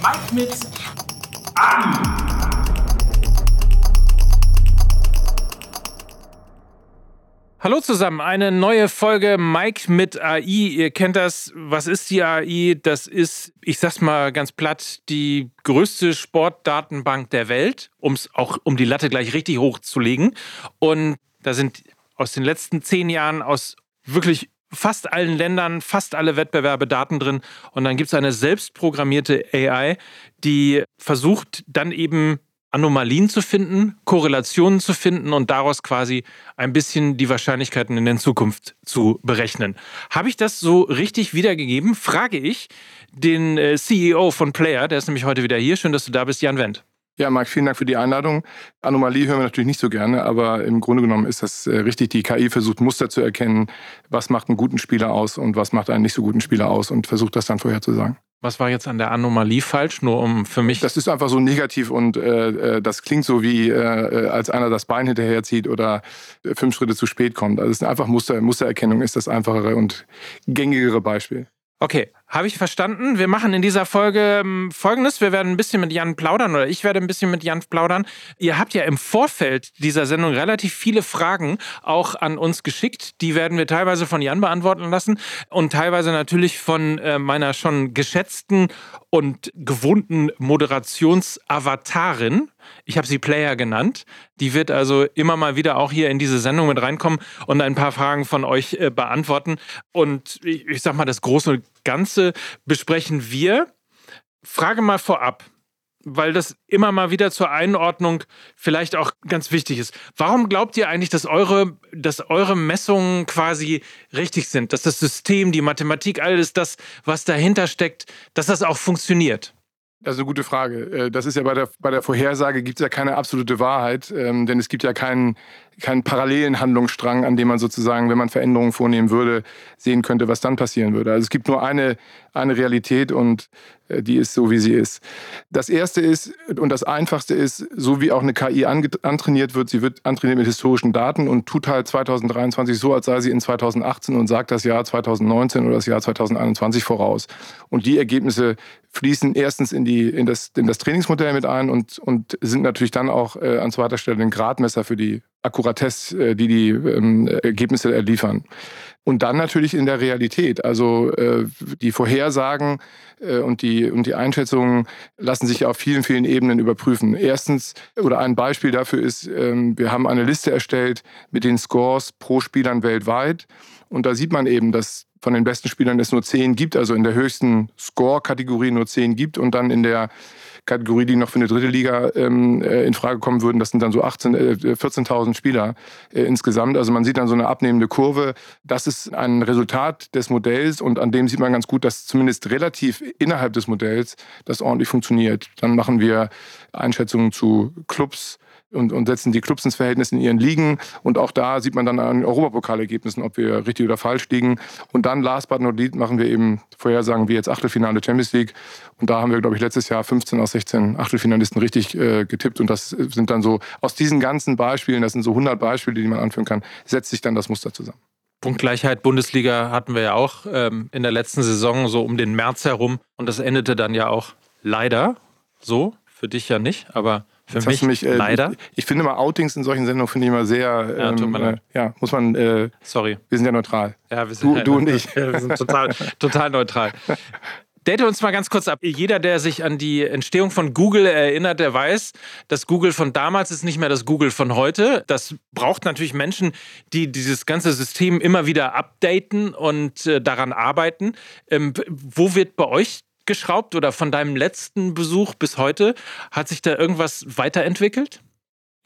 Mike mit AI. Hallo zusammen, eine neue Folge Mike mit AI. Ihr kennt das. Was ist die AI? Das ist, ich sag's mal ganz platt, die größte Sportdatenbank der Welt, um es auch um die Latte gleich richtig hochzulegen. Und da sind aus den letzten zehn Jahren aus wirklich fast allen Ländern, fast alle Wettbewerbe Daten drin. Und dann gibt es eine selbstprogrammierte AI, die versucht dann eben Anomalien zu finden, Korrelationen zu finden und daraus quasi ein bisschen die Wahrscheinlichkeiten in der Zukunft zu berechnen. Habe ich das so richtig wiedergegeben? Frage ich den äh, CEO von Player, der ist nämlich heute wieder hier. Schön, dass du da bist, Jan Wendt. Ja, Marc, vielen Dank für die Einladung. Anomalie hören wir natürlich nicht so gerne, aber im Grunde genommen ist das äh, richtig. Die KI versucht Muster zu erkennen, was macht einen guten Spieler aus und was macht einen nicht so guten Spieler aus und versucht das dann vorherzusagen. Was war jetzt an der Anomalie falsch? Nur um für mich. Das ist einfach so negativ und äh, äh das klingt so wie, äh, als einer das Bein hinterherzieht oder fünf Schritte zu spät kommt. Also es ist einfach Muster, Mustererkennung ist das einfachere und gängigere Beispiel. Okay, habe ich verstanden. Wir machen in dieser Folge ähm, Folgendes. Wir werden ein bisschen mit Jan plaudern oder ich werde ein bisschen mit Jan plaudern. Ihr habt ja im Vorfeld dieser Sendung relativ viele Fragen auch an uns geschickt. Die werden wir teilweise von Jan beantworten lassen und teilweise natürlich von äh, meiner schon geschätzten und gewohnten Moderationsavatarin. Ich habe sie Player genannt. Die wird also immer mal wieder auch hier in diese Sendung mit reinkommen und ein paar Fragen von euch äh, beantworten. Und ich, ich sag mal, das große und Ganze besprechen wir. Frage mal vorab, weil das immer mal wieder zur Einordnung vielleicht auch ganz wichtig ist. Warum glaubt ihr eigentlich, dass eure, dass eure Messungen quasi richtig sind? Dass das System, die Mathematik, alles das, was dahinter steckt, dass das auch funktioniert? Das ist eine gute Frage. Äh, das ist ja bei der, bei der Vorhersage gibt es ja keine absolute Wahrheit, ähm, denn es gibt ja keinen, keinen parallelen Handlungsstrang, an dem man sozusagen, wenn man Veränderungen vornehmen würde, sehen könnte, was dann passieren würde. Also es gibt nur eine, eine Realität und äh, die ist so, wie sie ist. Das Erste ist und das Einfachste ist, so wie auch eine KI antrainiert wird, sie wird antrainiert mit historischen Daten und tut halt 2023 so, als sei sie in 2018 und sagt das Jahr 2019 oder das Jahr 2021 voraus. Und die Ergebnisse fließen erstens in, die, in, das, in das Trainingsmodell mit ein und, und sind natürlich dann auch äh, an zweiter Stelle ein Gradmesser für die Akkuratesse, äh, die die ähm, Ergebnisse liefern. Und dann natürlich in der Realität. Also äh, die Vorhersagen äh, und, die, und die Einschätzungen lassen sich auf vielen, vielen Ebenen überprüfen. Erstens, oder ein Beispiel dafür ist, äh, wir haben eine Liste erstellt mit den Scores pro Spielern weltweit. Und da sieht man eben, dass von den besten Spielern es nur zehn gibt, also in der höchsten Score-Kategorie nur zehn gibt und dann in der Kategorie, die noch für eine dritte Liga ähm, äh, in Frage kommen würden, das sind dann so 18, äh, 14.000 Spieler äh, insgesamt. Also man sieht dann so eine abnehmende Kurve. Das ist ein Resultat des Modells und an dem sieht man ganz gut, dass zumindest relativ innerhalb des Modells das ordentlich funktioniert. Dann machen wir Einschätzungen zu Clubs, und, und setzen die Clubs ins Verhältnis in ihren Ligen. Und auch da sieht man dann an Europapokalergebnissen, ob wir richtig oder falsch liegen. Und dann, last but not least, machen wir eben Vorhersagen wie jetzt Achtelfinale Champions League. Und da haben wir, glaube ich, letztes Jahr 15 aus 16 Achtelfinalisten richtig äh, getippt. Und das sind dann so, aus diesen ganzen Beispielen, das sind so 100 Beispiele, die man anführen kann, setzt sich dann das Muster zusammen. Punktgleichheit Bundesliga hatten wir ja auch ähm, in der letzten Saison so um den März herum. Und das endete dann ja auch leider so. Für dich ja nicht, aber für mich, mich äh, leider. Ich, ich, finde mal Outings in solchen Sendungen finde ich immer sehr. Ja, ähm, äh, ja muss man. Äh, Sorry. Wir sind ja neutral. Ja, wir sind, du, du und ich. wir sind total, total neutral. Date uns mal ganz kurz ab. Jeder, der sich an die Entstehung von Google erinnert, der weiß, das Google von damals ist nicht mehr das Google von heute. Das braucht natürlich Menschen, die dieses ganze System immer wieder updaten und äh, daran arbeiten. Ähm, wo wird bei euch geschraubt oder von deinem letzten Besuch bis heute? Hat sich da irgendwas weiterentwickelt?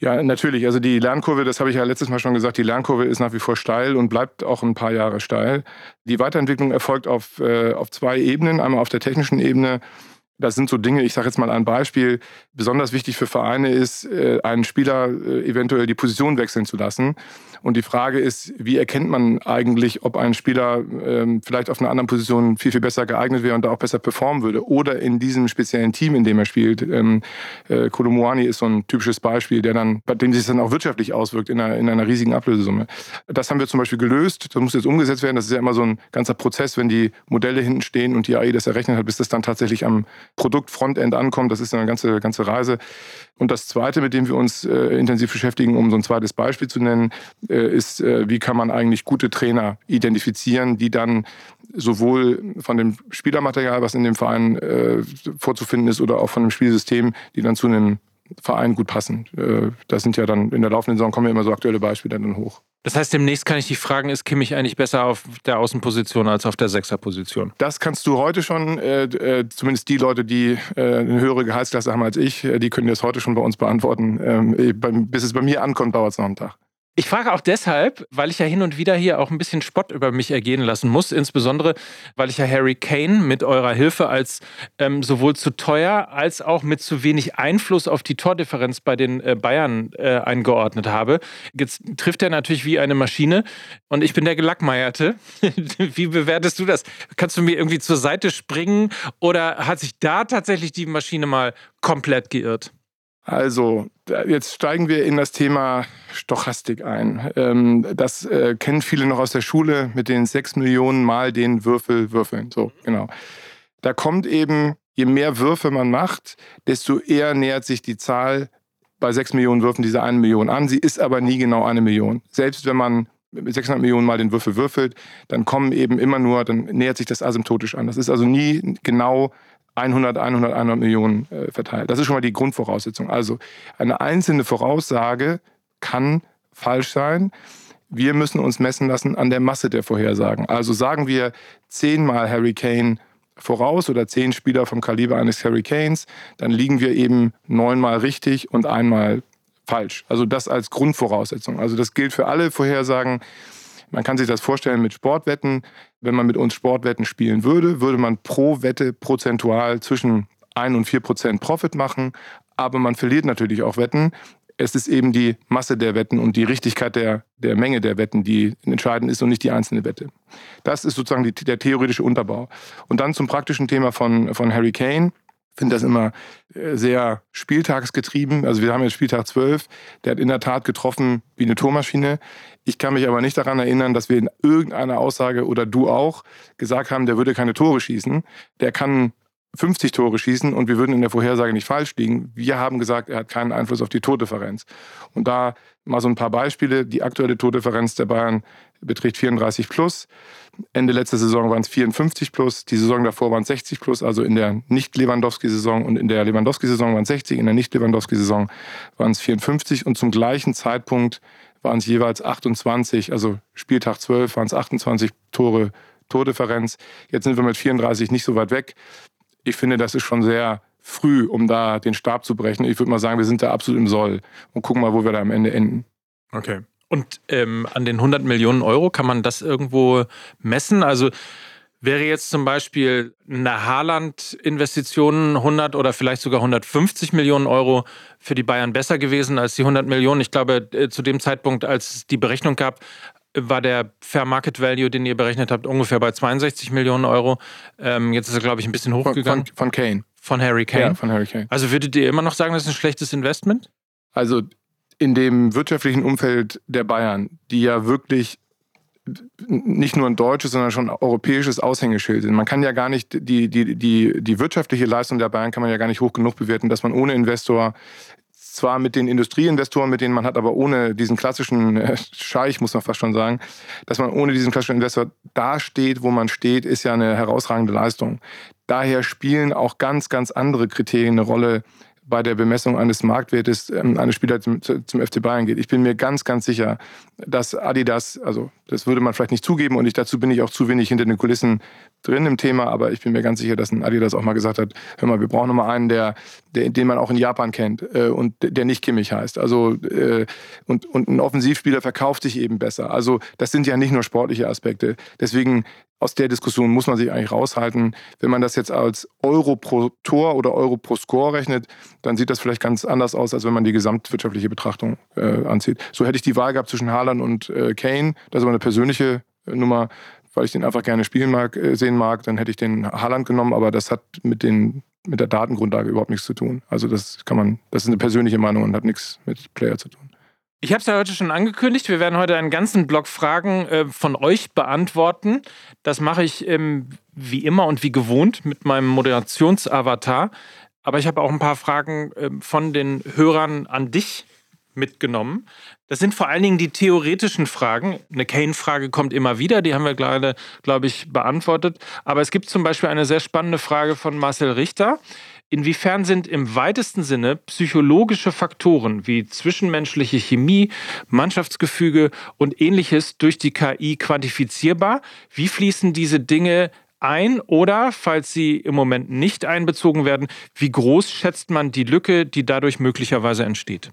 Ja, natürlich. Also die Lernkurve, das habe ich ja letztes Mal schon gesagt, die Lernkurve ist nach wie vor steil und bleibt auch ein paar Jahre steil. Die Weiterentwicklung erfolgt auf, äh, auf zwei Ebenen. Einmal auf der technischen Ebene das sind so Dinge, ich sage jetzt mal ein Beispiel, besonders wichtig für Vereine ist, äh, einen Spieler äh, eventuell die Position wechseln zu lassen. Und die Frage ist, wie erkennt man eigentlich, ob ein Spieler ähm, vielleicht auf einer anderen Position viel, viel besser geeignet wäre und da auch besser performen würde? Oder in diesem speziellen Team, in dem er spielt. Ähm, äh, Kolomuani ist so ein typisches Beispiel, der dann, bei dem sich dann auch wirtschaftlich auswirkt in einer, in einer riesigen Ablösesumme. Das haben wir zum Beispiel gelöst. Das muss jetzt umgesetzt werden. Das ist ja immer so ein ganzer Prozess, wenn die Modelle hinten stehen und die AI das errechnet hat, bis das dann tatsächlich am Produkt Frontend ankommt. Das ist eine ganze, ganze Reise. Und das Zweite, mit dem wir uns äh, intensiv beschäftigen, um so ein zweites Beispiel zu nennen, äh, ist, äh, wie kann man eigentlich gute Trainer identifizieren, die dann sowohl von dem Spielermaterial, was in dem Verein äh, vorzufinden ist, oder auch von dem Spielsystem, die dann zu einem Verein gut passen. Äh, das sind ja dann in der laufenden Saison kommen ja immer so aktuelle Beispiele dann hoch. Das heißt, demnächst kann ich dich fragen, ist Kimmich eigentlich besser auf der Außenposition als auf der Sechserposition? Das kannst du heute schon, äh, äh, zumindest die Leute, die äh, eine höhere Gehaltsklasse haben als ich, äh, die können das heute schon bei uns beantworten. Ähm, bis es bei mir ankommt, dauert es noch einen Tag. Ich frage auch deshalb, weil ich ja hin und wieder hier auch ein bisschen Spott über mich ergehen lassen muss, insbesondere weil ich ja Harry Kane mit eurer Hilfe als ähm, sowohl zu teuer als auch mit zu wenig Einfluss auf die Tordifferenz bei den äh, Bayern äh, eingeordnet habe. Jetzt trifft er natürlich wie eine Maschine und ich bin der Gelackmeierte. wie bewertest du das? Kannst du mir irgendwie zur Seite springen oder hat sich da tatsächlich die Maschine mal komplett geirrt? Also, jetzt steigen wir in das Thema Stochastik ein. Ähm, das äh, kennen viele noch aus der Schule mit den sechs Millionen Mal den Würfel würfeln. So, genau. Da kommt eben, je mehr Würfe man macht, desto eher nähert sich die Zahl bei sechs Millionen Würfen diese eine Million an. Sie ist aber nie genau eine Million. Selbst wenn man mit 600 Millionen Mal den Würfel würfelt, dann kommen eben immer nur, dann nähert sich das asymptotisch an. Das ist also nie genau 100, 100, 100 Millionen äh, verteilt. Das ist schon mal die Grundvoraussetzung. Also eine einzelne Voraussage kann falsch sein. Wir müssen uns messen lassen an der Masse der Vorhersagen. Also sagen wir zehnmal Harry Kane voraus oder zehn Spieler vom Kaliber eines Harry Kanes, dann liegen wir eben neunmal richtig und einmal falsch. Also das als Grundvoraussetzung. Also das gilt für alle Vorhersagen. Man kann sich das vorstellen mit Sportwetten. Wenn man mit uns Sportwetten spielen würde, würde man pro Wette prozentual zwischen 1 und 4 Prozent Profit machen. Aber man verliert natürlich auch Wetten. Es ist eben die Masse der Wetten und die Richtigkeit der, der Menge der Wetten, die entscheidend ist und nicht die einzelne Wette. Das ist sozusagen die, der theoretische Unterbau. Und dann zum praktischen Thema von, von Harry Kane finde das immer äh, sehr spieltagsgetrieben. Also wir haben jetzt Spieltag 12, der hat in der Tat getroffen wie eine Tormaschine. Ich kann mich aber nicht daran erinnern, dass wir in irgendeiner Aussage oder du auch gesagt haben, der würde keine Tore schießen. Der kann 50 Tore schießen und wir würden in der Vorhersage nicht falsch liegen. Wir haben gesagt, er hat keinen Einfluss auf die Tordifferenz. Und da mal so ein paar Beispiele. Die aktuelle Tordifferenz der Bayern beträgt 34 plus. Ende letzter Saison waren es 54 plus. Die Saison davor waren es 60 plus. Also in der Nicht-Lewandowski-Saison und in der Lewandowski-Saison waren es 60. In der Nicht-Lewandowski-Saison waren es 54. Und zum gleichen Zeitpunkt waren es jeweils 28. Also Spieltag 12 waren es 28 Tore Tordifferenz. Jetzt sind wir mit 34 nicht so weit weg ich finde, das ist schon sehr früh, um da den Stab zu brechen. Ich würde mal sagen, wir sind da absolut im Soll und gucken mal, wo wir da am Ende enden. Okay. Und ähm, an den 100 Millionen Euro kann man das irgendwo messen? Also wäre jetzt zum Beispiel eine Haaland-Investition 100 oder vielleicht sogar 150 Millionen Euro für die Bayern besser gewesen als die 100 Millionen? Ich glaube, äh, zu dem Zeitpunkt, als es die Berechnung gab, war der Fair Market Value, den ihr berechnet habt, ungefähr bei 62 Millionen Euro. Ähm, jetzt ist er, glaube ich, ein bisschen hochgegangen. Von, von, Kane. Von Harry Kane. Ja, von Harry Kane. Also würdet ihr immer noch sagen, das ist ein schlechtes Investment? Also in dem wirtschaftlichen Umfeld der Bayern, die ja wirklich nicht nur ein deutsches, sondern schon ein europäisches Aushängeschild sind. Man kann ja gar nicht, die, die, die, die wirtschaftliche Leistung der Bayern kann man ja gar nicht hoch genug bewerten, dass man ohne Investor zwar mit den Industrieinvestoren, mit denen man hat, aber ohne diesen klassischen äh, Scheich, muss man fast schon sagen, dass man ohne diesen klassischen Investor da steht, wo man steht, ist ja eine herausragende Leistung. Daher spielen auch ganz, ganz andere Kriterien eine Rolle bei der Bemessung eines Marktwertes ähm, eines Spielers zum, zum, FC Bayern geht. Ich bin mir ganz, ganz sicher, dass Adidas, also das würde man vielleicht nicht zugeben und ich, dazu bin ich auch zu wenig hinter den Kulissen drin im Thema, aber ich bin mir ganz sicher, dass ein Adidas auch mal gesagt hat, hör mal, wir brauchen noch mal einen, der, der, den man auch in Japan kennt äh, und der nicht Kimmich heißt. Also äh, und, und ein Offensivspieler verkauft sich eben besser. Also das sind ja nicht nur sportliche Aspekte. Deswegen aus der Diskussion muss man sich eigentlich raushalten. Wenn man das jetzt als Euro pro Tor oder Euro pro Score rechnet, dann sieht das vielleicht ganz anders aus, als wenn man die gesamtwirtschaftliche Betrachtung äh, anzieht. So hätte ich die Wahl gehabt zwischen Haaland und äh, Kane. Das ist aber eine persönliche äh, Nummer, weil ich den einfach gerne spielen mag, äh, sehen mag. Dann hätte ich den Haaland genommen, aber das hat mit den mit der Datengrundlage überhaupt nichts zu tun. Also das kann man, das ist eine persönliche Meinung und hat nichts mit Player zu tun. Ich habe es ja heute schon angekündigt. Wir werden heute einen ganzen Block Fragen äh, von euch beantworten. Das mache ich ähm, wie immer und wie gewohnt mit meinem Moderationsavatar. Aber ich habe auch ein paar Fragen äh, von den Hörern an dich mitgenommen. Das sind vor allen Dingen die theoretischen Fragen. Eine Kane-Frage kommt immer wieder, die haben wir gerade, glaube ich, beantwortet. Aber es gibt zum Beispiel eine sehr spannende Frage von Marcel Richter. Inwiefern sind im weitesten Sinne psychologische Faktoren wie zwischenmenschliche Chemie, Mannschaftsgefüge und ähnliches durch die KI quantifizierbar? Wie fließen diese Dinge ein oder, falls sie im Moment nicht einbezogen werden, wie groß schätzt man die Lücke, die dadurch möglicherweise entsteht?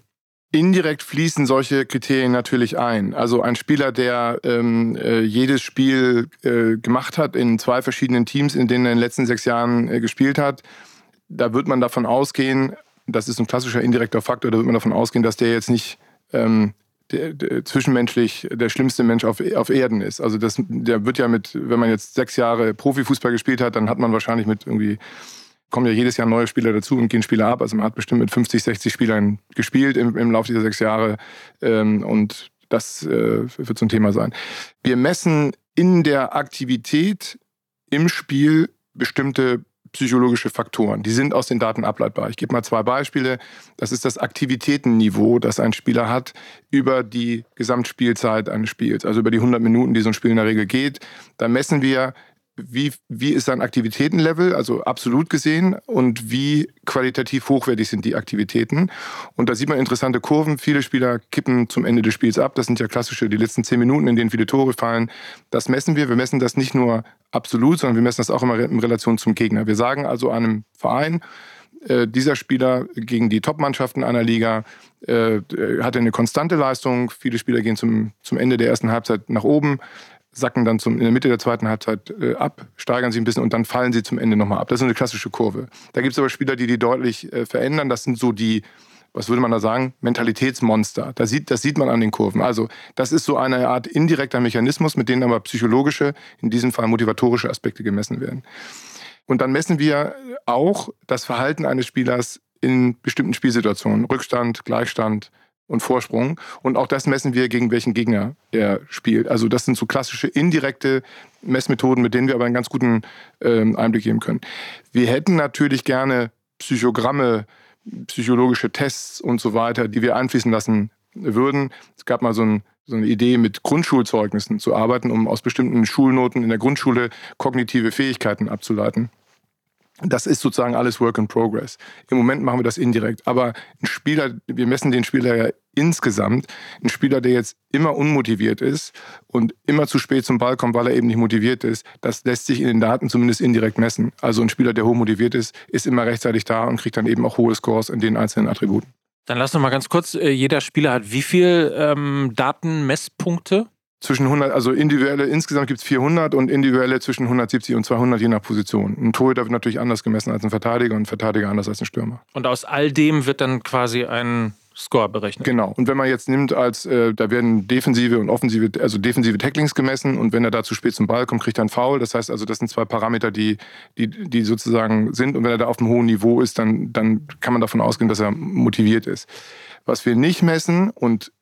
Indirekt fließen solche Kriterien natürlich ein. Also ein Spieler, der ähm, äh, jedes Spiel äh, gemacht hat in zwei verschiedenen Teams, in denen er in den letzten sechs Jahren äh, gespielt hat, da wird man davon ausgehen, das ist ein klassischer indirekter Faktor, da wird man davon ausgehen, dass der jetzt nicht ähm, der, der, zwischenmenschlich der schlimmste Mensch auf, auf Erden ist. Also das, der wird ja mit, wenn man jetzt sechs Jahre Profifußball gespielt hat, dann hat man wahrscheinlich mit irgendwie, kommen ja jedes Jahr neue Spieler dazu und gehen Spieler ab. Also man hat bestimmt mit 50, 60 Spielern gespielt im, im Laufe dieser sechs Jahre. Ähm, und das äh, wird so ein Thema sein. Wir messen in der Aktivität im Spiel bestimmte psychologische Faktoren. Die sind aus den Daten ableitbar. Ich gebe mal zwei Beispiele. Das ist das Aktivitätenniveau, das ein Spieler hat über die Gesamtspielzeit eines Spiels, also über die 100 Minuten, die so ein Spiel in der Regel geht. Da messen wir wie, wie ist sein Aktivitätenlevel, also absolut gesehen, und wie qualitativ hochwertig sind die Aktivitäten. Und da sieht man interessante Kurven. Viele Spieler kippen zum Ende des Spiels ab. Das sind ja klassische, die letzten zehn Minuten, in denen viele Tore fallen. Das messen wir. Wir messen das nicht nur absolut, sondern wir messen das auch immer in Relation zum Gegner. Wir sagen also einem Verein, äh, dieser Spieler gegen die Top-Mannschaften einer Liga äh, hatte eine konstante Leistung. Viele Spieler gehen zum, zum Ende der ersten Halbzeit nach oben sacken dann zum, in der Mitte der zweiten Halbzeit äh, ab, steigern sich ein bisschen und dann fallen sie zum Ende nochmal ab. Das ist eine klassische Kurve. Da gibt es aber Spieler, die die deutlich äh, verändern. Das sind so die, was würde man da sagen, Mentalitätsmonster. Das sieht, das sieht man an den Kurven. Also das ist so eine Art indirekter Mechanismus, mit denen aber psychologische, in diesem Fall motivatorische Aspekte gemessen werden. Und dann messen wir auch das Verhalten eines Spielers in bestimmten Spielsituationen. Rückstand, Gleichstand, und Vorsprung. Und auch das messen wir, gegen welchen Gegner er spielt. Also das sind so klassische indirekte Messmethoden, mit denen wir aber einen ganz guten ähm, Einblick geben können. Wir hätten natürlich gerne Psychogramme, psychologische Tests und so weiter, die wir einfließen lassen würden. Es gab mal so, ein, so eine Idee, mit Grundschulzeugnissen zu arbeiten, um aus bestimmten Schulnoten in der Grundschule kognitive Fähigkeiten abzuleiten. Das ist sozusagen alles Work in Progress. Im Moment machen wir das indirekt. Aber ein Spieler, wir messen den Spieler ja insgesamt. Ein Spieler, der jetzt immer unmotiviert ist und immer zu spät zum Ball kommt, weil er eben nicht motiviert ist, das lässt sich in den Daten zumindest indirekt messen. Also ein Spieler, der hoch motiviert ist, ist immer rechtzeitig da und kriegt dann eben auch hohe Scores in den einzelnen Attributen. Dann lass uns mal ganz kurz, äh, jeder Spieler hat wie viele ähm, Datenmesspunkte? zwischen 100, also individuelle, insgesamt gibt es 400 und individuelle zwischen 170 und 200 je nach Position. Ein Torhüter wird natürlich anders gemessen als ein Verteidiger und ein Verteidiger anders als ein Stürmer. Und aus all dem wird dann quasi ein Score berechnet. Genau. Und wenn man jetzt nimmt, als äh, da werden defensive und offensive, also defensive Tacklings gemessen und wenn er da zu spät zum Ball kommt, kriegt er einen Foul. Das heißt also, das sind zwei Parameter, die, die, die sozusagen sind. Und wenn er da auf einem hohen Niveau ist, dann, dann kann man davon ausgehen, dass er motiviert ist. Was wir nicht messen und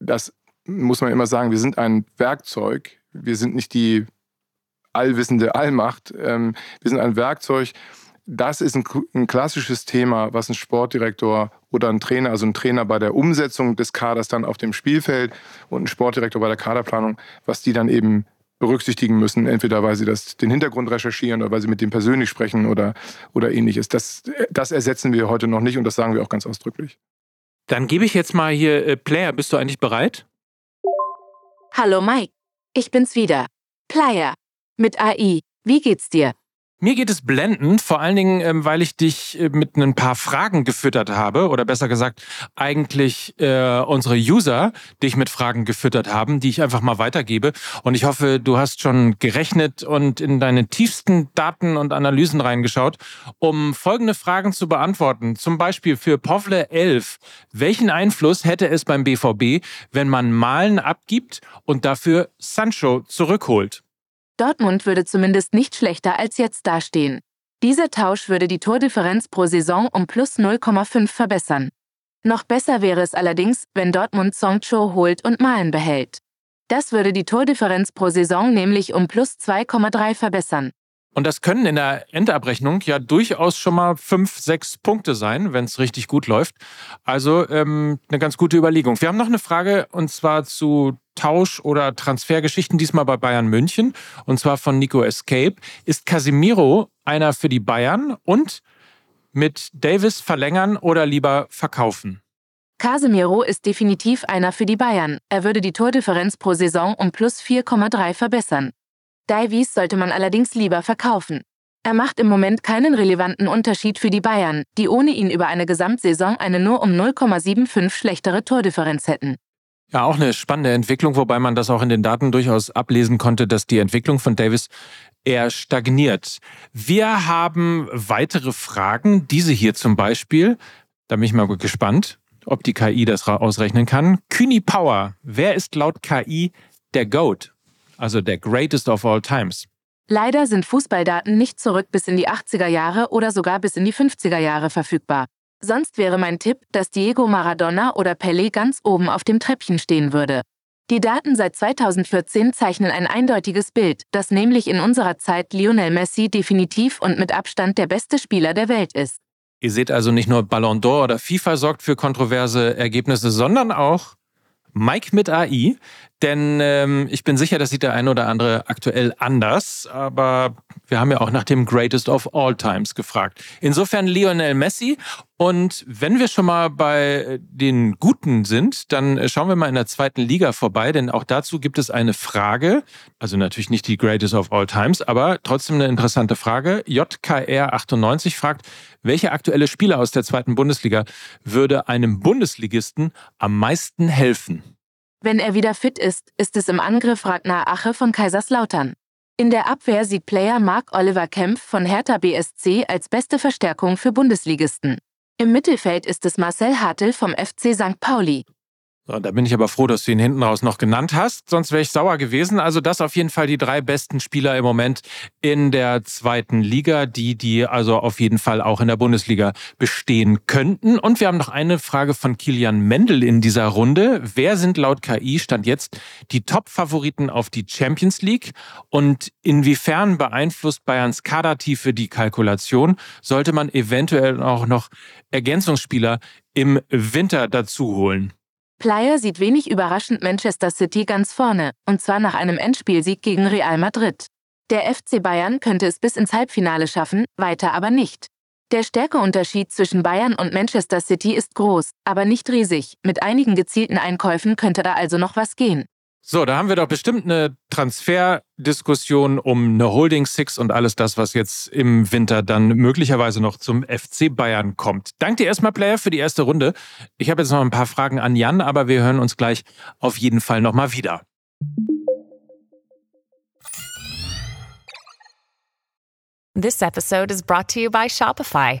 das muss man immer sagen, wir sind ein Werkzeug. Wir sind nicht die allwissende Allmacht. Ähm, wir sind ein Werkzeug. Das ist ein, ein, klassisches Thema, was ein Sportdirektor oder ein Trainer, also ein Trainer bei der Umsetzung des Kaders dann auf dem Spielfeld und ein Sportdirektor bei der Kaderplanung, was die dann eben berücksichtigen müssen, entweder weil sie das, den Hintergrund recherchieren oder weil sie mit dem persönlich sprechen oder, oder ähnliches. Das, das ersetzen wir heute noch nicht und das sagen wir auch ganz ausdrücklich. Dann gebe ich jetzt mal hier äh, Player. Bist du eigentlich bereit? Hallo Mike, ich bin's wieder. Player. Mit AI. Wie geht's dir? Mir geht es blendend, vor allen Dingen, ähm, weil ich dich äh, mit ein paar Fragen gefüttert habe, oder besser gesagt, eigentlich äh, unsere User dich mit Fragen gefüttert haben, die ich einfach mal weitergebe. Und ich hoffe, du hast schon gerechnet und in deine tiefsten Daten und Analysen reingeschaut, um folgende Fragen zu beantworten. Zum Beispiel für Povle 11. Welchen Einfluss hätte es beim BVB, wenn man Malen abgibt und dafür Sancho zurückholt? Dortmund würde zumindest nicht schlechter als jetzt dastehen. Dieser Tausch würde die Tordifferenz pro Saison um plus 0,5 verbessern. Noch besser wäre es allerdings, wenn Dortmund Songcho holt und Malen behält. Das würde die Tordifferenz pro Saison nämlich um plus 2,3 verbessern. Und das können in der Endabrechnung ja durchaus schon mal fünf, sechs Punkte sein, wenn es richtig gut läuft. Also ähm, eine ganz gute Überlegung. Wir haben noch eine Frage und zwar zu Tausch- oder Transfergeschichten, diesmal bei Bayern München. Und zwar von Nico Escape. Ist Casimiro einer für die Bayern und mit Davis verlängern oder lieber verkaufen? Casemiro ist definitiv einer für die Bayern. Er würde die Tordifferenz pro Saison um plus 4,3 verbessern. Davies sollte man allerdings lieber verkaufen. Er macht im Moment keinen relevanten Unterschied für die Bayern, die ohne ihn über eine Gesamtsaison eine nur um 0,75 schlechtere Tordifferenz hätten. Ja, auch eine spannende Entwicklung, wobei man das auch in den Daten durchaus ablesen konnte, dass die Entwicklung von Davis eher stagniert. Wir haben weitere Fragen, diese hier zum Beispiel. Da bin ich mal gespannt, ob die KI das ausrechnen kann. Kühni Power, wer ist laut KI der GOAT? also der Greatest of All Times. Leider sind Fußballdaten nicht zurück bis in die 80er Jahre oder sogar bis in die 50er Jahre verfügbar. Sonst wäre mein Tipp, dass Diego Maradona oder Pelé ganz oben auf dem Treppchen stehen würde. Die Daten seit 2014 zeichnen ein eindeutiges Bild, dass nämlich in unserer Zeit Lionel Messi definitiv und mit Abstand der beste Spieler der Welt ist. Ihr seht also nicht nur Ballon d'Or oder FIFA sorgt für kontroverse Ergebnisse, sondern auch Mike mit AI, denn ähm, ich bin sicher, das sieht der eine oder andere aktuell anders, aber wir haben ja auch nach dem Greatest of All Times gefragt. Insofern Lionel Messi und wenn wir schon mal bei den Guten sind, dann schauen wir mal in der zweiten Liga vorbei, denn auch dazu gibt es eine Frage. Also natürlich nicht die Greatest of All Times, aber trotzdem eine interessante Frage. JKR98 fragt, welcher aktuelle Spieler aus der zweiten Bundesliga würde einem Bundesligisten am meisten helfen? Wenn er wieder fit ist, ist es im Angriff Ragnar Ache von Kaiserslautern. In der Abwehr sieht Player Mark Oliver Kempf von Hertha BSC als beste Verstärkung für Bundesligisten. Im Mittelfeld ist es Marcel Hartl vom FC St. Pauli. So, da bin ich aber froh, dass du ihn hinten raus noch genannt hast, sonst wäre ich sauer gewesen. Also das auf jeden Fall die drei besten Spieler im Moment in der zweiten Liga, die die also auf jeden Fall auch in der Bundesliga bestehen könnten. Und wir haben noch eine Frage von Kilian Mendel in dieser Runde. Wer sind laut KI stand jetzt die Top-Favoriten auf die Champions League und inwiefern beeinflusst Bayerns Kadertiefe die Kalkulation? Sollte man eventuell auch noch Ergänzungsspieler im Winter dazu holen? Plyer sieht wenig überraschend Manchester City ganz vorne, und zwar nach einem Endspielsieg gegen Real Madrid. Der FC Bayern könnte es bis ins Halbfinale schaffen, weiter aber nicht. Der Stärkeunterschied zwischen Bayern und Manchester City ist groß, aber nicht riesig. Mit einigen gezielten Einkäufen könnte da also noch was gehen. So, da haben wir doch bestimmt eine Transferdiskussion um eine Holding Six und alles das, was jetzt im Winter dann möglicherweise noch zum FC Bayern kommt. Dank dir erstmal, Player, für die erste Runde. Ich habe jetzt noch ein paar Fragen an Jan, aber wir hören uns gleich auf jeden Fall nochmal wieder. This episode is brought to you by Shopify.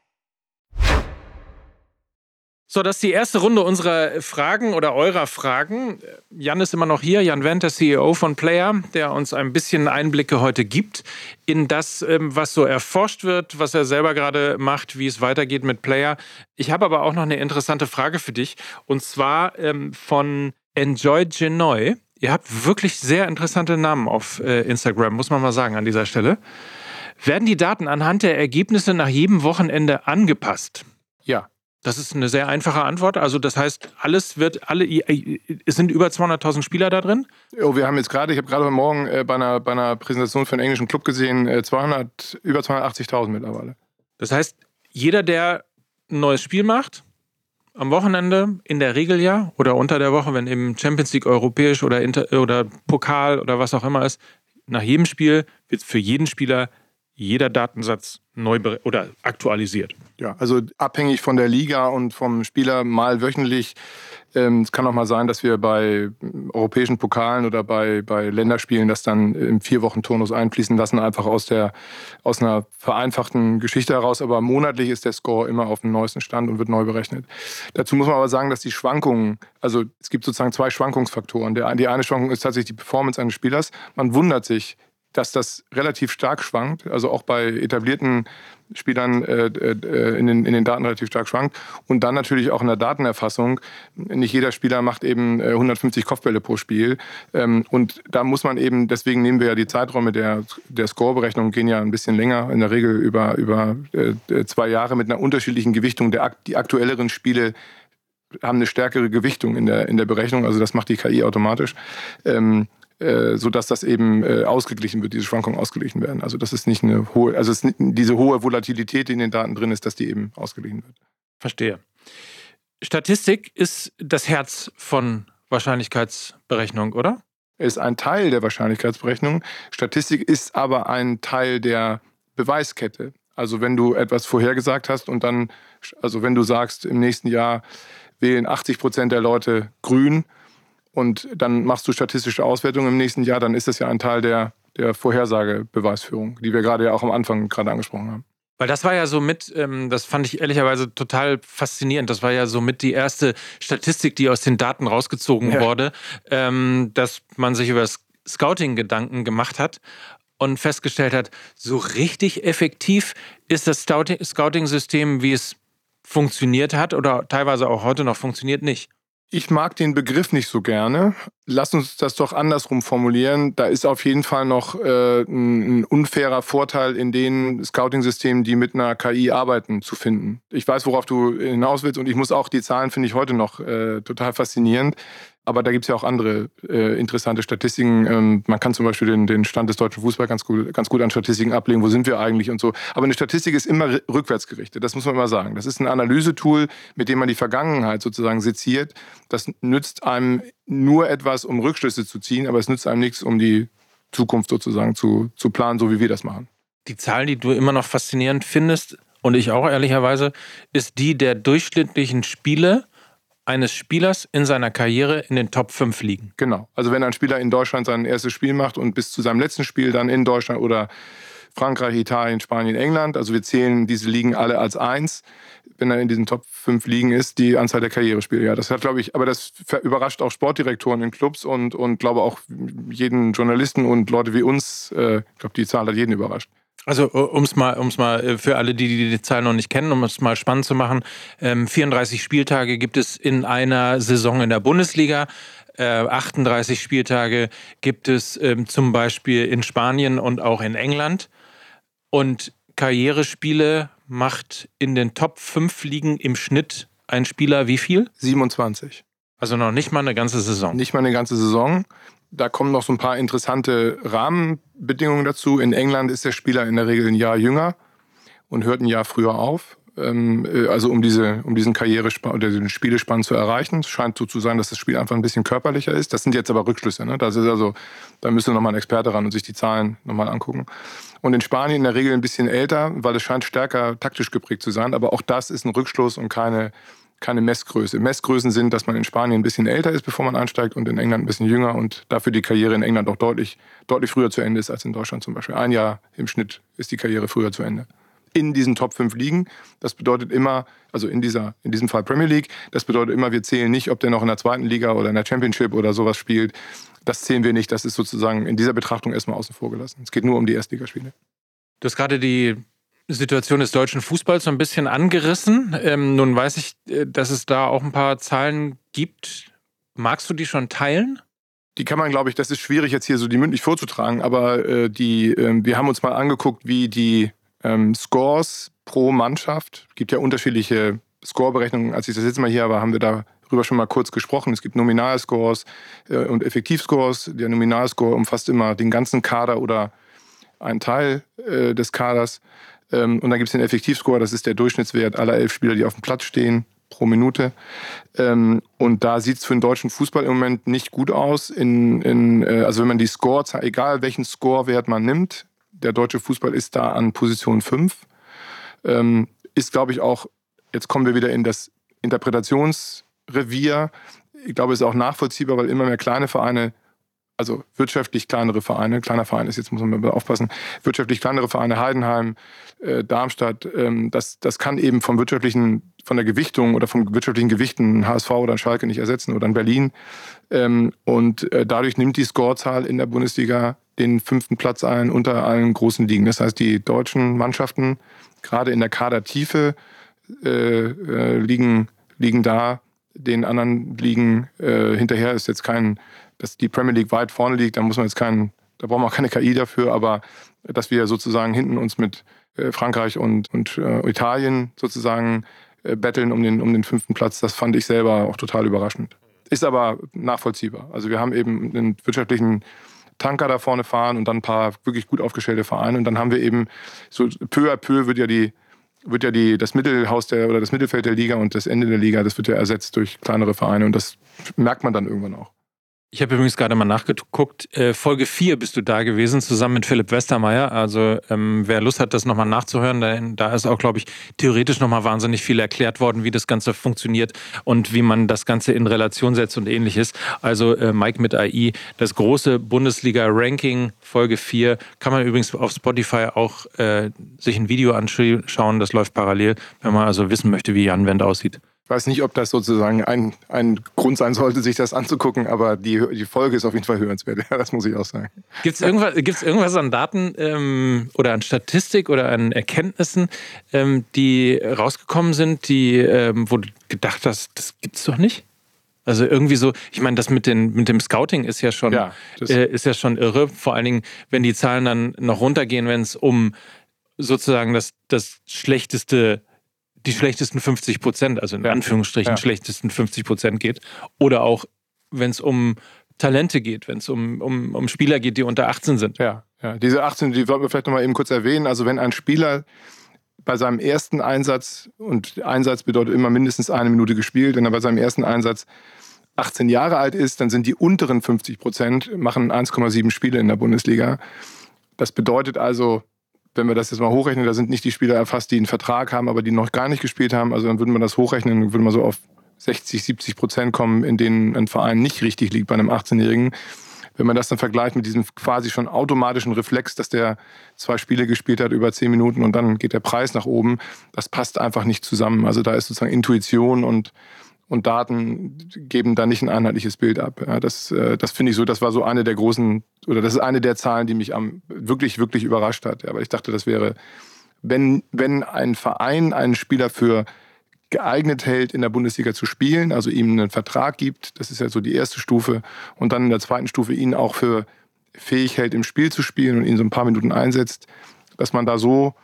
So, das ist die erste Runde unserer Fragen oder eurer Fragen. Jan ist immer noch hier, Jan Wendt, der CEO von Player, der uns ein bisschen Einblicke heute gibt in das, ähm, was so erforscht wird, was er selber gerade macht, wie es weitergeht mit Player. Ich habe aber auch noch eine interessante Frage für dich und zwar ähm, von Enjoy Genoy. Ihr habt wirklich sehr interessante Namen auf äh, Instagram, muss man mal sagen an dieser Stelle. Werden die Daten anhand der Ergebnisse nach jedem Wochenende angepasst? Ja. Das ist eine sehr einfache Antwort. Also das heißt, alles wird, alle, es sind über 200.000 Spieler da drin? Oh, wir haben jetzt gerade, ich habe gerade heute Morgen äh, bei, einer, bei einer Präsentation für einen englischen Club gesehen, äh, 200, über 280.000 mittlerweile. Das heißt, jeder, der ein neues Spiel macht, am Wochenende, in der Regel ja, oder unter der Woche, wenn eben Champions League europäisch oder, Inter oder Pokal oder was auch immer ist, nach jedem Spiel wird für jeden Spieler jeder Datensatz neu oder aktualisiert. Ja, also abhängig von der Liga und vom Spieler mal wöchentlich. Ähm, es kann auch mal sein, dass wir bei europäischen Pokalen oder bei, bei Länderspielen das dann im vier Wochen Turnus einfließen lassen, einfach aus, der, aus einer vereinfachten Geschichte heraus. Aber monatlich ist der Score immer auf dem neuesten Stand und wird neu berechnet. Dazu muss man aber sagen, dass die Schwankungen, also es gibt sozusagen zwei Schwankungsfaktoren. Der, die eine Schwankung ist tatsächlich die Performance eines Spielers. Man wundert sich, dass das relativ stark schwankt, also auch bei etablierten Spielern äh, äh, in, den, in den Daten relativ stark schwankt. Und dann natürlich auch in der Datenerfassung. Nicht jeder Spieler macht eben 150 äh, Kopfbälle pro Spiel. Ähm, und da muss man eben, deswegen nehmen wir ja die Zeiträume der, der Scoreberechnung, gehen ja ein bisschen länger, in der Regel über, über äh, zwei Jahre mit einer unterschiedlichen Gewichtung. Der, die aktuelleren Spiele haben eine stärkere Gewichtung in der, in der Berechnung, also das macht die KI automatisch. Ähm, äh, sodass das eben äh, ausgeglichen wird, diese Schwankungen ausgeglichen werden. Also das ist nicht eine hohe, also nicht, diese hohe Volatilität, die in den Daten drin ist, dass die eben ausgeglichen wird. Verstehe. Statistik ist das Herz von Wahrscheinlichkeitsberechnung, oder? Ist ein Teil der Wahrscheinlichkeitsberechnung. Statistik ist aber ein Teil der Beweiskette. Also wenn du etwas vorhergesagt hast und dann, also wenn du sagst, im nächsten Jahr wählen 80 Prozent der Leute grün, und dann machst du statistische Auswertungen im nächsten Jahr, dann ist das ja ein Teil der, der Vorhersagebeweisführung, die wir gerade ja auch am Anfang gerade angesprochen haben. Weil das war ja so mit, ähm, das fand ich ehrlicherweise total faszinierend. Das war ja so mit die erste Statistik, die aus den Daten rausgezogen ja. wurde, ähm, dass man sich über das Scouting Gedanken gemacht hat und festgestellt hat, so richtig effektiv ist das Scouting-System, wie es funktioniert hat oder teilweise auch heute noch funktioniert, nicht. Ich mag den Begriff nicht so gerne. Lass uns das doch andersrum formulieren. Da ist auf jeden Fall noch äh, ein unfairer Vorteil in den Scouting-Systemen, die mit einer KI arbeiten, zu finden. Ich weiß, worauf du hinaus willst und ich muss auch die Zahlen, finde ich heute noch äh, total faszinierend. Aber da gibt es ja auch andere äh, interessante Statistiken. Ähm, man kann zum Beispiel den, den Stand des deutschen Fußballs ganz gut, ganz gut an Statistiken ablegen. Wo sind wir eigentlich und so. Aber eine Statistik ist immer rückwärts gerichtet. Das muss man immer sagen. Das ist ein Analysetool, mit dem man die Vergangenheit sozusagen seziert. Das nützt einem nur etwas, um Rückschlüsse zu ziehen, aber es nützt einem nichts, um die Zukunft sozusagen zu, zu planen, so wie wir das machen. Die Zahl, die du immer noch faszinierend findest, und ich auch ehrlicherweise, ist die der durchschnittlichen Spiele eines Spielers in seiner Karriere in den Top 5 liegen. Genau. Also wenn ein Spieler in Deutschland sein erstes Spiel macht und bis zu seinem letzten Spiel dann in Deutschland oder Frankreich, Italien, Spanien, England, also wir zählen diese Ligen alle als eins, wenn er in diesen Top 5 Ligen ist, die Anzahl der Karrierespiele. Ja, das hat, glaube ich, aber das überrascht auch Sportdirektoren in Clubs und, und glaube auch jeden Journalisten und Leute wie uns. Äh, ich glaube, die Zahl hat jeden überrascht. Also um es mal, um's mal äh, für alle, die die Zahl noch nicht kennen, um es mal spannend zu machen, ähm, 34 Spieltage gibt es in einer Saison in der Bundesliga. Äh, 38 Spieltage gibt es ähm, zum Beispiel in Spanien und auch in England. Und Karrierespiele macht in den Top 5 Ligen im Schnitt ein Spieler wie viel? 27. Also noch nicht mal eine ganze Saison. Nicht mal eine ganze Saison. Da kommen noch so ein paar interessante Rahmenbedingungen dazu. In England ist der Spieler in der Regel ein Jahr jünger und hört ein Jahr früher auf. Ähm, äh, also um, diese, um diesen Karrierespann oder den Spielespann zu erreichen. Es scheint so zu sein, dass das Spiel einfach ein bisschen körperlicher ist. Das sind jetzt aber Rückschlüsse. Ne? Das ist also, da müsste nochmal ein Experte ran und sich die Zahlen nochmal angucken. Und in Spanien in der Regel ein bisschen älter, weil es scheint stärker taktisch geprägt zu sein. Aber auch das ist ein Rückschluss und keine keine Messgröße. Messgrößen sind, dass man in Spanien ein bisschen älter ist, bevor man einsteigt und in England ein bisschen jünger und dafür die Karriere in England auch deutlich, deutlich früher zu Ende ist als in Deutschland zum Beispiel. Ein Jahr im Schnitt ist die Karriere früher zu Ende. In diesen Top 5 Ligen. Das bedeutet immer, also in, dieser, in diesem Fall Premier League, das bedeutet immer, wir zählen nicht, ob der noch in der zweiten Liga oder in der Championship oder sowas spielt. Das zählen wir nicht. Das ist sozusagen in dieser Betrachtung erstmal außen vor gelassen. Es geht nur um die Erstligaspiele. Du hast gerade die Situation des deutschen Fußballs so ein bisschen angerissen. Ähm, nun weiß ich, äh, dass es da auch ein paar Zahlen gibt. Magst du die schon teilen? Die kann man, glaube ich, das ist schwierig jetzt hier so die mündlich vorzutragen, aber äh, die, äh, wir haben uns mal angeguckt, wie die ähm, Scores pro Mannschaft, es gibt ja unterschiedliche Scoreberechnungen. Als ich das letzte Mal hier war, haben wir darüber schon mal kurz gesprochen. Es gibt Nominalscores äh, und Effektivscores. Der Nominalscore umfasst immer den ganzen Kader oder einen Teil äh, des Kaders. Ähm, und dann gibt es den Effektivscore, das ist der Durchschnittswert aller elf Spieler, die auf dem Platz stehen pro Minute. Ähm, und da sieht es für den deutschen Fußball im Moment nicht gut aus. In, in, äh, also wenn man die Score, egal welchen Scorewert man nimmt, der deutsche Fußball ist da an Position 5. Ähm, ist, glaube ich, auch, jetzt kommen wir wieder in das Interpretationsrevier. Ich glaube, es ist auch nachvollziehbar, weil immer mehr kleine Vereine also wirtschaftlich kleinere Vereine, kleiner Verein ist jetzt, muss man mal aufpassen, wirtschaftlich kleinere Vereine, Heidenheim, äh, Darmstadt, ähm, das, das kann eben vom wirtschaftlichen, von der Gewichtung oder vom wirtschaftlichen Gewichten HSV oder Schalke nicht ersetzen oder in Berlin. Ähm, und äh, dadurch nimmt die Scorezahl in der Bundesliga den fünften Platz ein unter allen großen Ligen. Das heißt, die deutschen Mannschaften, gerade in der Kadertiefe, äh, äh liegen, liegen da den anderen Ligen äh, hinterher. Ist jetzt kein dass die Premier League weit vorne liegt, da muss man jetzt keinen, da brauchen wir auch keine KI dafür, aber dass wir sozusagen hinten uns mit äh, Frankreich und, und äh, Italien sozusagen äh, betteln um den, um den fünften Platz, das fand ich selber auch total überraschend. Ist aber nachvollziehbar. Also wir haben eben einen wirtschaftlichen Tanker da vorne fahren und dann ein paar wirklich gut aufgestellte Vereine und dann haben wir eben so peu à peu wird ja die wird ja die, das Mittelhaus der oder das Mittelfeld der Liga und das Ende der Liga, das wird ja ersetzt durch kleinere Vereine und das merkt man dann irgendwann auch. Ich habe übrigens gerade mal nachgeguckt. Äh, Folge 4 bist du da gewesen, zusammen mit Philipp Westermeier. Also ähm, wer Lust hat, das nochmal nachzuhören, da, da ist auch, glaube ich, theoretisch nochmal wahnsinnig viel erklärt worden, wie das Ganze funktioniert und wie man das Ganze in Relation setzt und ähnliches. Also äh, Mike mit AI, das große Bundesliga-Ranking, Folge 4. Kann man übrigens auf Spotify auch äh, sich ein Video anschauen, das läuft parallel, wenn man also wissen möchte, wie die Anwender aussieht weiß nicht, ob das sozusagen ein, ein Grund sein sollte, sich das anzugucken, aber die, die Folge ist auf jeden Fall hörenswert. Ja, das muss ich auch sagen. Gibt es irgendwas, gibt's irgendwas an Daten ähm, oder an Statistik oder an Erkenntnissen, ähm, die rausgekommen sind, die, ähm, wo du gedacht hast, das gibt es doch nicht? Also irgendwie so, ich meine, das mit, den, mit dem Scouting ist ja schon, ja, äh, ist ja schon irre. Vor allen Dingen, wenn die Zahlen dann noch runtergehen, wenn es um sozusagen das, das schlechteste die schlechtesten 50 Prozent, also in ja. Anführungsstrichen ja. schlechtesten 50 Prozent geht. Oder auch, wenn es um Talente geht, wenn es um, um, um Spieler geht, die unter 18 sind. Ja, ja. diese 18, die wollten wir vielleicht nochmal eben kurz erwähnen. Also wenn ein Spieler bei seinem ersten Einsatz, und Einsatz bedeutet immer mindestens eine Minute gespielt, wenn er bei seinem ersten Einsatz 18 Jahre alt ist, dann sind die unteren 50 Prozent, machen 1,7 Spiele in der Bundesliga. Das bedeutet also, wenn wir das jetzt mal hochrechnen, da sind nicht die Spieler erfasst, die einen Vertrag haben, aber die noch gar nicht gespielt haben. Also dann würde man das hochrechnen, dann würde man so auf 60, 70 Prozent kommen, in denen ein Verein nicht richtig liegt bei einem 18-Jährigen. Wenn man das dann vergleicht mit diesem quasi schon automatischen Reflex, dass der zwei Spiele gespielt hat über zehn Minuten und dann geht der Preis nach oben, das passt einfach nicht zusammen. Also da ist sozusagen Intuition und und Daten geben da nicht ein einheitliches Bild ab. Ja, das äh, das finde ich so, das war so eine der großen, oder das ist eine der Zahlen, die mich am wirklich, wirklich überrascht hat. Ja, aber ich dachte, das wäre, wenn, wenn ein Verein einen Spieler für geeignet hält, in der Bundesliga zu spielen, also ihm einen Vertrag gibt, das ist ja so die erste Stufe, und dann in der zweiten Stufe ihn auch für fähig hält, im Spiel zu spielen und ihn so ein paar Minuten einsetzt, dass man da so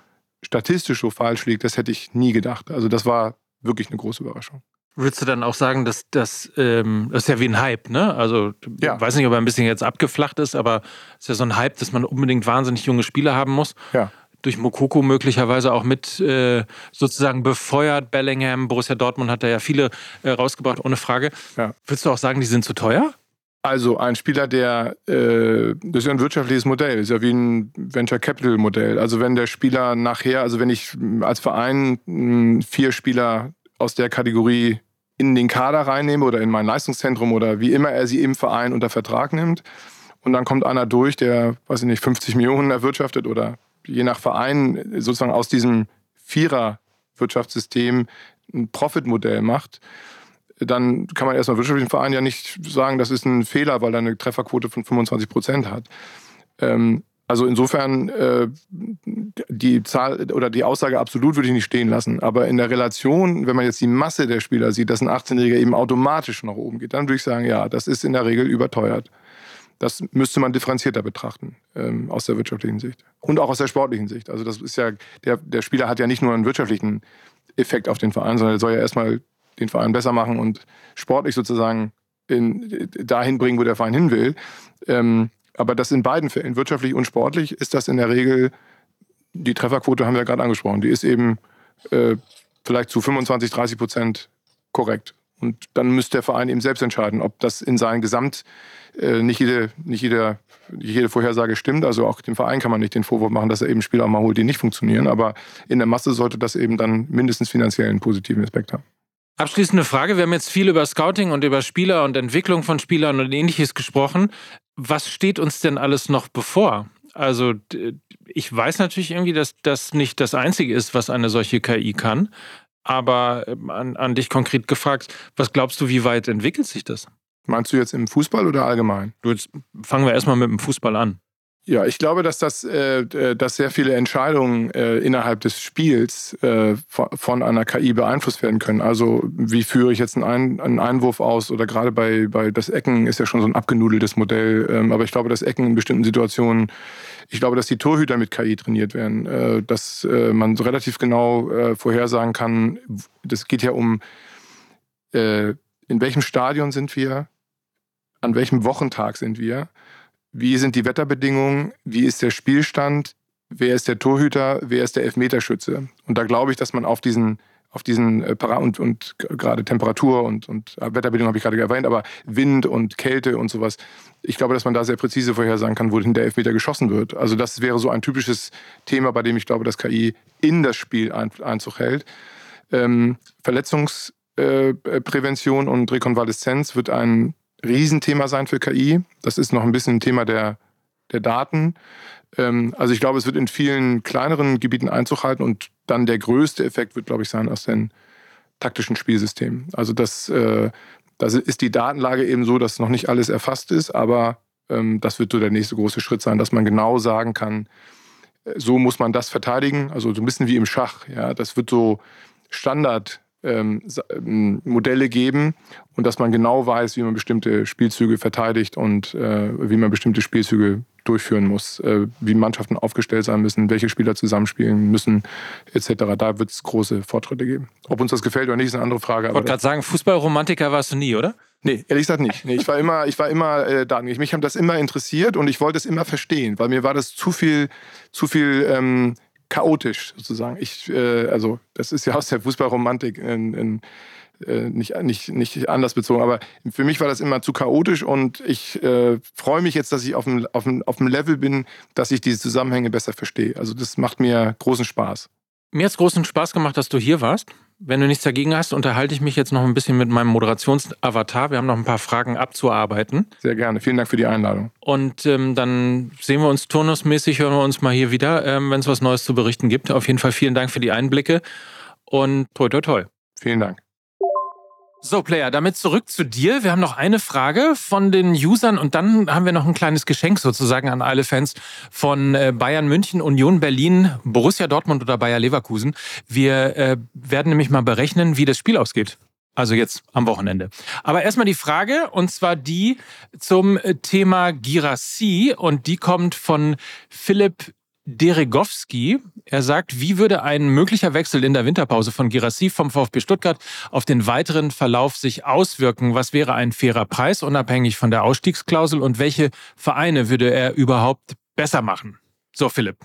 statistisch so falsch liegt, das hätte ich nie gedacht. Also das war wirklich eine große Überraschung. Würdest du dann auch sagen, dass das, ähm, das ist ja wie ein Hype, ne? Also ja. ich weiß nicht, ob er ein bisschen jetzt abgeflacht ist, aber es ist ja so ein Hype, dass man unbedingt wahnsinnig junge Spieler haben muss. Ja. Durch Mokoko möglicherweise auch mit äh, sozusagen befeuert. Bellingham, Borussia Dortmund hat da ja viele äh, rausgebracht, ohne Frage. Ja. Würdest du auch sagen, die sind zu teuer? Also ein Spieler, der, äh, das ist ja ein wirtschaftliches Modell, ist ja wie ein Venture Capital Modell. Also wenn der Spieler nachher, also wenn ich als Verein hm, vier Spieler aus der Kategorie in den Kader reinnehme oder in mein Leistungszentrum oder wie immer er sie im Verein unter Vertrag nimmt. Und dann kommt einer durch, der, weiß ich nicht, 50 Millionen erwirtschaftet oder je nach Verein sozusagen aus diesem Vierer-Wirtschaftssystem ein Profitmodell macht. Dann kann man erstmal wirtschaftlichen Verein ja nicht sagen, das ist ein Fehler, weil er eine Trefferquote von 25 Prozent hat. Ähm, also insofern äh, die Zahl oder die Aussage absolut würde ich nicht stehen lassen. Aber in der Relation, wenn man jetzt die Masse der Spieler sieht, dass ein 18-Jähriger eben automatisch nach oben geht, dann würde ich sagen, ja, das ist in der Regel überteuert. Das müsste man differenzierter betrachten ähm, aus der wirtschaftlichen Sicht und auch aus der sportlichen Sicht. Also das ist ja der, der Spieler hat ja nicht nur einen wirtschaftlichen Effekt auf den Verein, sondern er soll ja erstmal den Verein besser machen und sportlich sozusagen in, dahin bringen, wo der Verein hin will. Ähm, aber das in beiden Fällen, wirtschaftlich und sportlich, ist das in der Regel, die Trefferquote haben wir gerade angesprochen, die ist eben äh, vielleicht zu 25, 30 Prozent korrekt. Und dann müsste der Verein eben selbst entscheiden, ob das in seinem Gesamt äh, nicht, jede, nicht, jede, jede Vorhersage stimmt. Also auch dem Verein kann man nicht den Vorwurf machen, dass er eben Spieler auch mal holt, die nicht funktionieren. Aber in der Masse sollte das eben dann mindestens finanziell einen positiven Aspekt haben. Abschließende Frage. Wir haben jetzt viel über Scouting und über Spieler und Entwicklung von Spielern und ähnliches gesprochen. Was steht uns denn alles noch bevor? Also ich weiß natürlich irgendwie, dass das nicht das Einzige ist, was eine solche KI kann. Aber ähm, an, an dich konkret gefragt, was glaubst du, wie weit entwickelt sich das? Meinst du jetzt im Fußball oder allgemein? Du, jetzt fangen wir erstmal mit dem Fußball an. Ja, ich glaube, dass das, äh, äh, dass sehr viele Entscheidungen äh, innerhalb des Spiels äh, von einer KI beeinflusst werden können. Also wie führe ich jetzt einen, einen Einwurf aus oder gerade bei, bei das Ecken ist ja schon so ein abgenudeltes Modell. Ähm, aber ich glaube, dass Ecken in bestimmten Situationen, ich glaube, dass die Torhüter mit KI trainiert werden, äh, dass äh, man relativ genau vorhersagen kann. Das geht ja um, in welchem Stadion sind wir, an welchem Wochentag sind wir wie sind die Wetterbedingungen, wie ist der Spielstand, wer ist der Torhüter, wer ist der Elfmeterschütze. Und da glaube ich, dass man auf diesen auf diesen äh, und, und gerade Temperatur und, und äh, Wetterbedingungen habe ich gerade erwähnt, aber Wind und Kälte und sowas. Ich glaube, dass man da sehr präzise vorhersagen kann, wohin der Elfmeter geschossen wird. Also das wäre so ein typisches Thema, bei dem ich glaube, dass KI in das Spiel Einzug hält. Ähm, Verletzungsprävention äh, und Rekonvaleszenz wird ein Riesenthema sein für KI. Das ist noch ein bisschen ein Thema der, der Daten. Ähm, also ich glaube, es wird in vielen kleineren Gebieten Einzug halten und dann der größte Effekt wird, glaube ich, sein aus den taktischen Spielsystemen. Also das, äh, das ist die Datenlage eben so, dass noch nicht alles erfasst ist, aber ähm, das wird so der nächste große Schritt sein, dass man genau sagen kann, äh, so muss man das verteidigen. Also so ein bisschen wie im Schach. Ja, das wird so Standard ähm, ähm, Modelle geben und dass man genau weiß, wie man bestimmte Spielzüge verteidigt und äh, wie man bestimmte Spielzüge durchführen muss, äh, wie Mannschaften aufgestellt sein müssen, welche Spieler zusammenspielen müssen, etc. Da wird es große Fortschritte geben. Ob uns das gefällt oder nicht, ist eine andere Frage. Ich wollte gerade sagen, Fußballromantiker warst du nie, oder? Nee, ehrlich gesagt nicht. Nee, ich war immer, ich war immer äh, da. Mich hat das immer interessiert und ich wollte es immer verstehen, weil mir war das zu viel, zu viel ähm, chaotisch sozusagen. Ich, äh, also das ist ja aus der Fußballromantik in, in, äh, nicht, nicht, nicht anders bezogen, aber für mich war das immer zu chaotisch und ich äh, freue mich jetzt, dass ich auf dem, auf, dem, auf dem Level bin, dass ich diese Zusammenhänge besser verstehe. Also das macht mir großen Spaß. Mir hat es großen Spaß gemacht, dass du hier warst. Wenn du nichts dagegen hast, unterhalte ich mich jetzt noch ein bisschen mit meinem Moderationsavatar. Wir haben noch ein paar Fragen abzuarbeiten. Sehr gerne. Vielen Dank für die Einladung. Und ähm, dann sehen wir uns turnusmäßig, hören wir uns mal hier wieder, ähm, wenn es was Neues zu berichten gibt. Auf jeden Fall vielen Dank für die Einblicke und toi toi toi. Vielen Dank. So, Player, damit zurück zu dir. Wir haben noch eine Frage von den Usern und dann haben wir noch ein kleines Geschenk sozusagen an alle Fans von äh, Bayern München, Union Berlin, Borussia Dortmund oder Bayer Leverkusen. Wir äh, werden nämlich mal berechnen, wie das Spiel ausgeht. Also jetzt am Wochenende. Aber erstmal die Frage, und zwar die zum äh, Thema Girassi. Und die kommt von Philipp Deregowski. Er sagt, wie würde ein möglicher Wechsel in der Winterpause von Girassi vom VfB Stuttgart auf den weiteren Verlauf sich auswirken? Was wäre ein fairer Preis, unabhängig von der Ausstiegsklausel? Und welche Vereine würde er überhaupt besser machen? So, Philipp,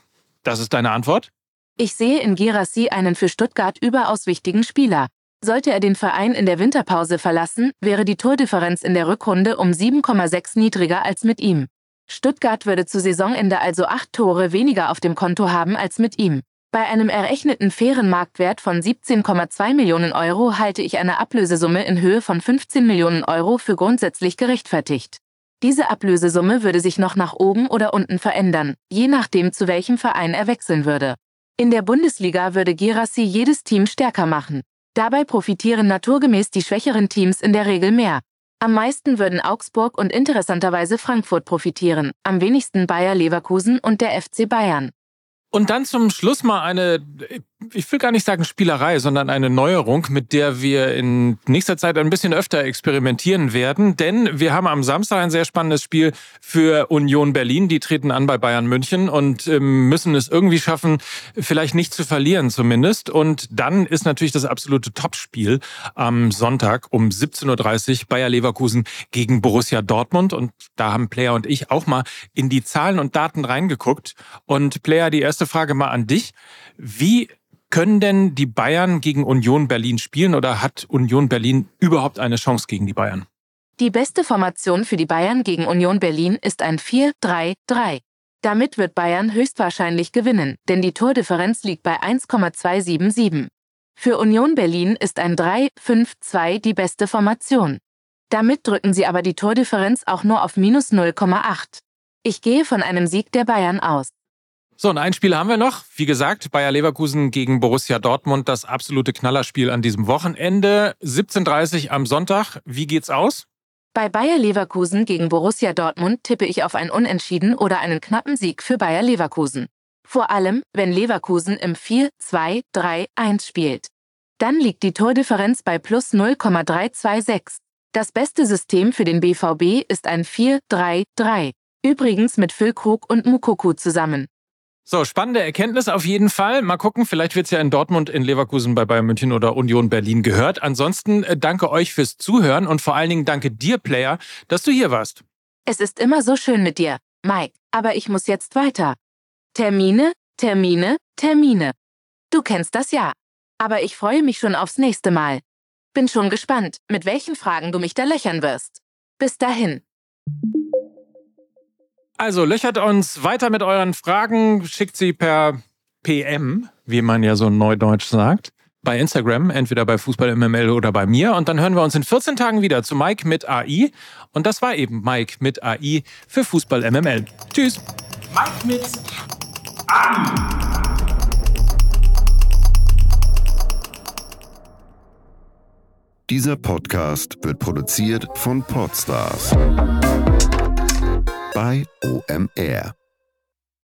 das ist deine Antwort? Ich sehe in Girassi einen für Stuttgart überaus wichtigen Spieler. Sollte er den Verein in der Winterpause verlassen, wäre die Tordifferenz in der Rückrunde um 7,6 niedriger als mit ihm. Stuttgart würde zu Saisonende also acht Tore weniger auf dem Konto haben als mit ihm. Bei einem errechneten fairen Marktwert von 17,2 Millionen Euro halte ich eine Ablösesumme in Höhe von 15 Millionen Euro für grundsätzlich gerechtfertigt. Diese Ablösesumme würde sich noch nach oben oder unten verändern, je nachdem zu welchem Verein er wechseln würde. In der Bundesliga würde Girassi jedes Team stärker machen. Dabei profitieren naturgemäß die schwächeren Teams in der Regel mehr. Am meisten würden Augsburg und interessanterweise Frankfurt profitieren, am wenigsten Bayer Leverkusen und der FC Bayern. Und dann zum Schluss mal eine, ich will gar nicht sagen Spielerei, sondern eine Neuerung, mit der wir in nächster Zeit ein bisschen öfter experimentieren werden. Denn wir haben am Samstag ein sehr spannendes Spiel für Union Berlin. Die treten an bei Bayern München und ähm, müssen es irgendwie schaffen, vielleicht nicht zu verlieren zumindest. Und dann ist natürlich das absolute Topspiel am Sonntag um 17.30 Uhr Bayer Leverkusen gegen Borussia Dortmund. Und da haben Player und ich auch mal in die Zahlen und Daten reingeguckt. Und Player, die erste erste Frage mal an dich. Wie Können denn die Bayern gegen Union Berlin spielen oder hat Union Berlin überhaupt eine Chance gegen die Bayern? Die beste Formation für die Bayern gegen Union Berlin ist ein 4-3-3. Damit wird Bayern höchstwahrscheinlich gewinnen, denn die Tordifferenz liegt bei 1,277. Für Union Berlin ist ein 3-5-2 die beste Formation. Damit drücken sie aber die Tordifferenz auch nur auf minus 0,8. Ich gehe von einem Sieg der Bayern aus. So, und ein Spiel haben wir noch. Wie gesagt, Bayer Leverkusen gegen Borussia Dortmund, das absolute Knallerspiel an diesem Wochenende. 17.30 Uhr am Sonntag. Wie geht's aus? Bei Bayer Leverkusen gegen Borussia Dortmund tippe ich auf ein Unentschieden oder einen knappen Sieg für Bayer Leverkusen. Vor allem, wenn Leverkusen im 4-2-3-1 spielt. Dann liegt die Tordifferenz bei plus 0,326. Das beste System für den BVB ist ein 4-3-3. Übrigens mit Füllkrug und Mukoku zusammen. So, spannende Erkenntnis auf jeden Fall. Mal gucken, vielleicht wird es ja in Dortmund, in Leverkusen, bei Bayern München oder Union Berlin gehört. Ansonsten äh, danke euch fürs Zuhören und vor allen Dingen danke dir, Player, dass du hier warst. Es ist immer so schön mit dir, Mike, aber ich muss jetzt weiter. Termine, Termine, Termine. Du kennst das ja. Aber ich freue mich schon aufs nächste Mal. Bin schon gespannt, mit welchen Fragen du mich da löchern wirst. Bis dahin. Also löchert uns weiter mit euren Fragen, schickt sie per PM, wie man ja so neudeutsch sagt, bei Instagram, entweder bei Fußball MML oder bei mir. Und dann hören wir uns in 14 Tagen wieder zu Mike mit AI. Und das war eben Mike mit AI für Fußball MML. Tschüss. Mike mit AI. Dieser Podcast wird produziert von Podstars bei OMR.